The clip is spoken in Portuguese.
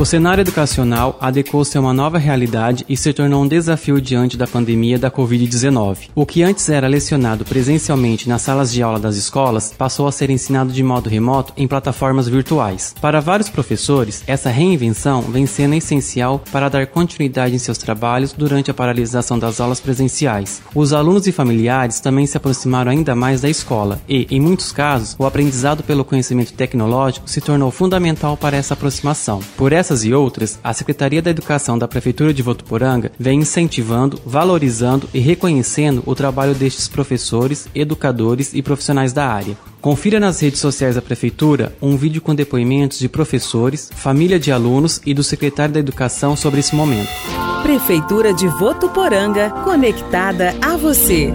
O cenário educacional adequou-se a uma nova realidade e se tornou um desafio diante da pandemia da Covid-19. O que antes era lecionado presencialmente nas salas de aula das escolas passou a ser ensinado de modo remoto em plataformas virtuais. Para vários professores, essa reinvenção vem sendo essencial para dar continuidade em seus trabalhos durante a paralisação das aulas presenciais. Os alunos e familiares também se aproximaram ainda mais da escola e, em muitos casos, o aprendizado pelo conhecimento tecnológico se tornou fundamental para essa aproximação. Por essa essas e outras, a Secretaria da Educação da Prefeitura de Votuporanga vem incentivando, valorizando e reconhecendo o trabalho destes professores, educadores e profissionais da área. Confira nas redes sociais da Prefeitura um vídeo com depoimentos de professores, família de alunos e do secretário da Educação sobre esse momento. Prefeitura de Votuporanga, conectada a você.